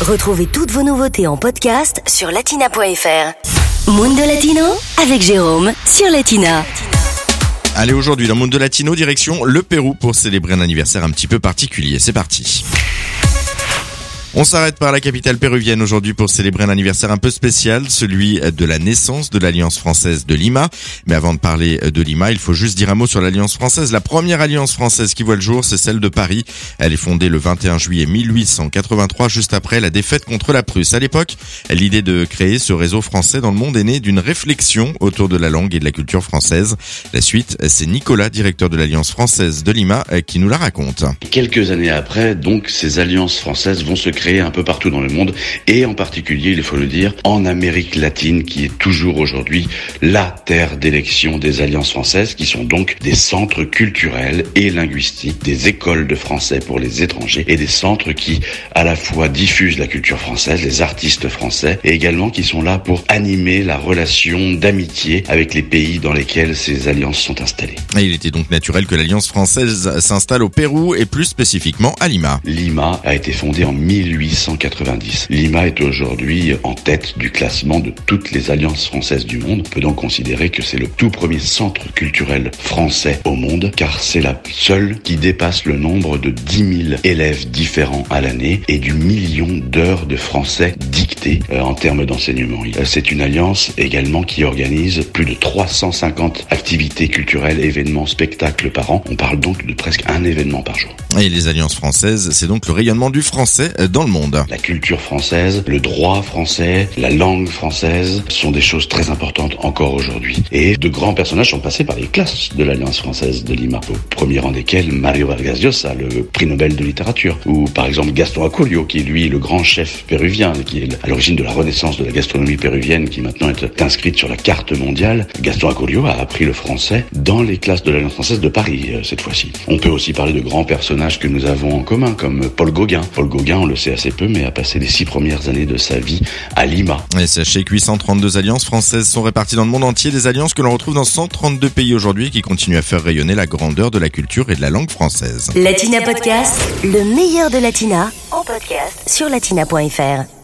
Retrouvez toutes vos nouveautés en podcast sur latina.fr. Mundo Latino avec Jérôme sur Latina. Allez, aujourd'hui, dans Mundo Latino, direction le Pérou pour célébrer un anniversaire un petit peu particulier. C'est parti. On s'arrête par la capitale péruvienne aujourd'hui pour célébrer un anniversaire un peu spécial, celui de la naissance de l'Alliance française de Lima. Mais avant de parler de Lima, il faut juste dire un mot sur l'Alliance française. La première Alliance française qui voit le jour, c'est celle de Paris. Elle est fondée le 21 juillet 1883, juste après la défaite contre la Prusse. À l'époque, l'idée de créer ce réseau français dans le monde est née d'une réflexion autour de la langue et de la culture française. La suite, c'est Nicolas, directeur de l'Alliance française de Lima, qui nous la raconte. Quelques années après, donc, ces alliances françaises vont se créé un peu partout dans le monde et en particulier, il faut le dire, en Amérique latine qui est toujours aujourd'hui la terre d'élection des alliances françaises qui sont donc des centres culturels et linguistiques, des écoles de français pour les étrangers et des centres qui à la fois diffusent la culture française, les artistes français et également qui sont là pour animer la relation d'amitié avec les pays dans lesquels ces alliances sont installées. Et il était donc naturel que l'alliance française s'installe au Pérou et plus spécifiquement à Lima. Lima a été fondée en 1000 1890. Lima est aujourd'hui en tête du classement de toutes les alliances françaises du monde. On peut donc considérer que c'est le tout premier centre culturel français au monde, car c'est la seule qui dépasse le nombre de 10 000 élèves différents à l'année et du million d'heures de français dictés euh, en termes d'enseignement. Euh, c'est une alliance également qui organise plus de 350 activités culturelles, événements, spectacles par an. On parle donc de presque un événement par jour. Et les alliances françaises, c'est donc le rayonnement du français dans le monde. La culture française, le droit français, la langue française sont des choses très importantes encore aujourd'hui. Et de grands personnages sont passés par les classes de l'Alliance française de Lima, au premier rang desquels Mario Vargas Llosa, le prix Nobel de littérature, ou par exemple Gaston Acurio, qui est lui le grand chef péruvien, qui est à l'origine de la renaissance de la gastronomie péruvienne, qui maintenant est inscrite sur la carte mondiale. Gaston Acurio a appris le français dans les classes de l'Alliance française de Paris, euh, cette fois-ci. On peut aussi parler de grands personnages que nous avons en commun, comme Paul Gauguin. Paul Gauguin, on le sait assez peu, mais a passé les six premières années de sa vie à Lima. Et sachez que 832 alliances françaises sont réparties dans le monde entier, des alliances que l'on retrouve dans 132 pays aujourd'hui qui continuent à faire rayonner la grandeur de la culture et de la langue française. Latina Podcast, le meilleur de Latina, en podcast sur latina.fr.